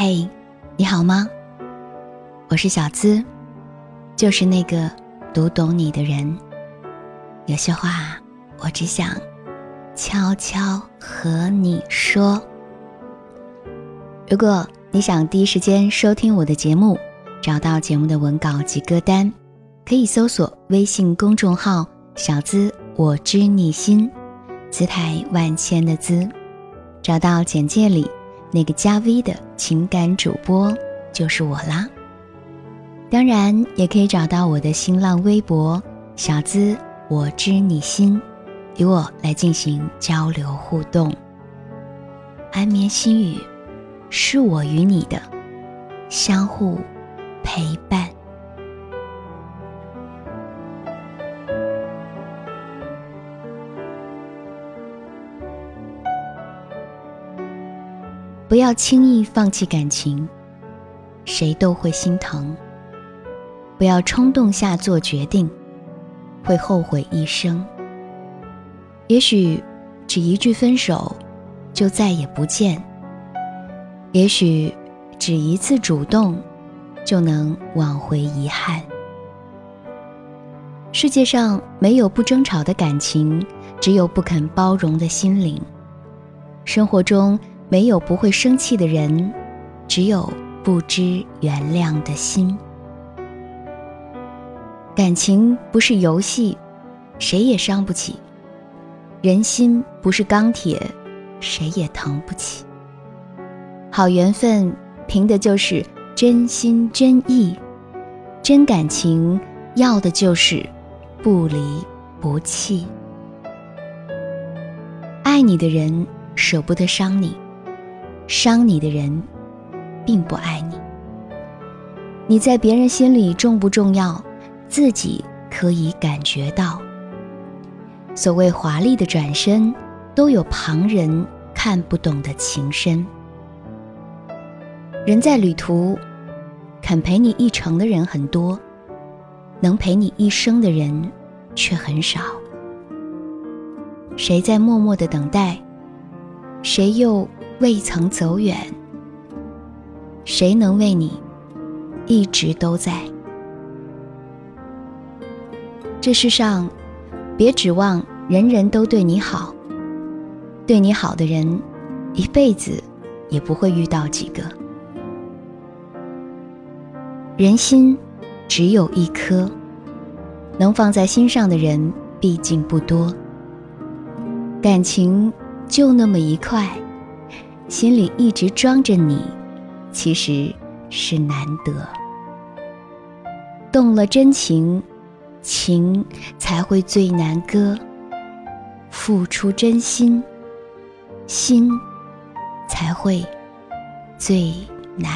嘿，你好吗？我是小资，就是那个读懂你的人。有些话，我只想悄悄和你说。如果你想第一时间收听我的节目，找到节目的文稿及歌单，可以搜索微信公众号“小资我知你心”，姿态万千的“资”，找到简介里。那个加 V 的情感主播就是我啦。当然，也可以找到我的新浪微博“小资我知你心”，与我来进行交流互动。安眠心语，是我与你的相互陪伴。不要轻易放弃感情，谁都会心疼。不要冲动下做决定，会后悔一生。也许只一句分手，就再也不见；也许只一次主动，就能挽回遗憾。世界上没有不争吵的感情，只有不肯包容的心灵。生活中。没有不会生气的人，只有不知原谅的心。感情不是游戏，谁也伤不起；人心不是钢铁，谁也疼不起。好缘分凭的就是真心真意，真感情要的就是不离不弃。爱你的人舍不得伤你。伤你的人，并不爱你。你在别人心里重不重要，自己可以感觉到。所谓华丽的转身，都有旁人看不懂的情深。人在旅途，肯陪你一程的人很多，能陪你一生的人却很少。谁在默默的等待？谁又？未曾走远，谁能为你一直都在？这世上，别指望人人都对你好，对你好的人，一辈子也不会遇到几个。人心只有一颗，能放在心上的人毕竟不多，感情就那么一块。心里一直装着你，其实是难得。动了真情，情才会最难割；付出真心，心才会最难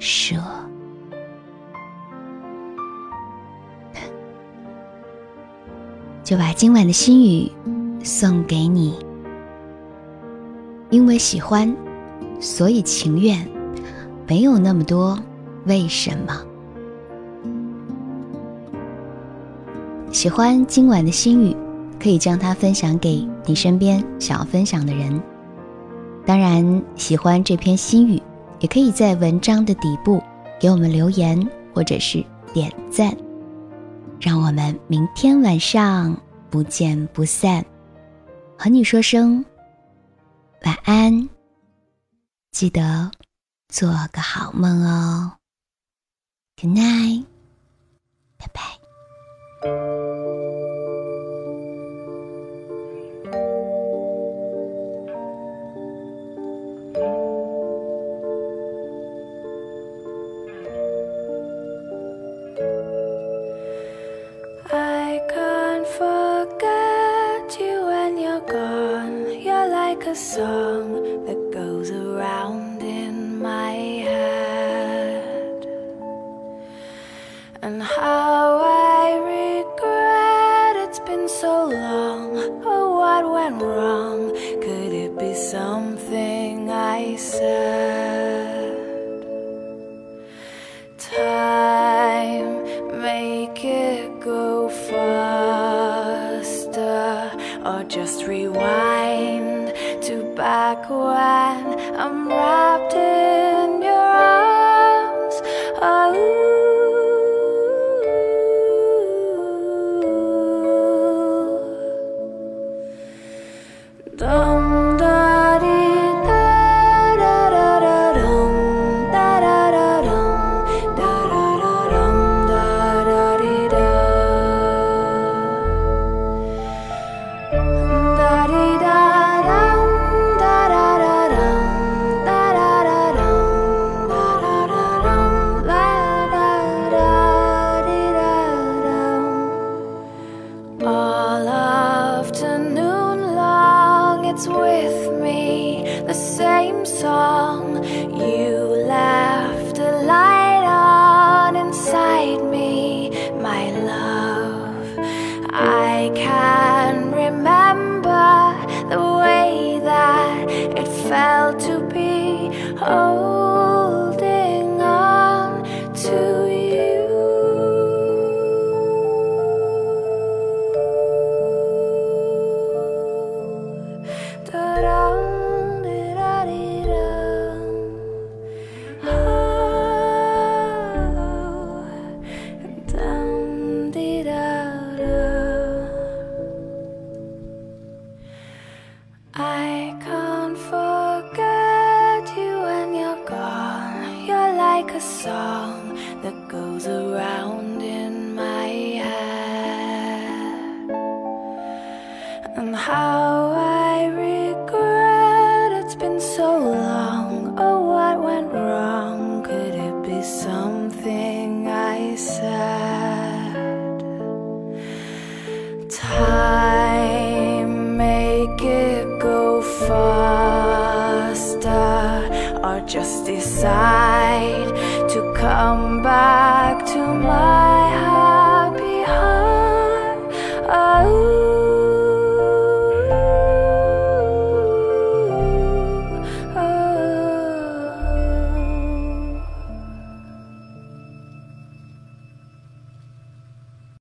舍。就把今晚的心语送给你。因为喜欢，所以情愿，没有那么多为什么。喜欢今晚的心语，可以将它分享给你身边想要分享的人。当然，喜欢这篇心语，也可以在文章的底部给我们留言或者是点赞。让我们明天晚上不见不散，和你说声。晚安，记得做个好梦哦。Good night，拜拜。Song that goes around in my head, and how I regret it's been so long. Oh, what went wrong? Could it be something I said? Time, make it go faster, or just rewind like when I'm wrapped You left a light on inside me, my love. I can remember the way that it felt to be holding how I regret it's been so long. Oh, what went wrong? Could it be something I said? Time make it go faster, or just decide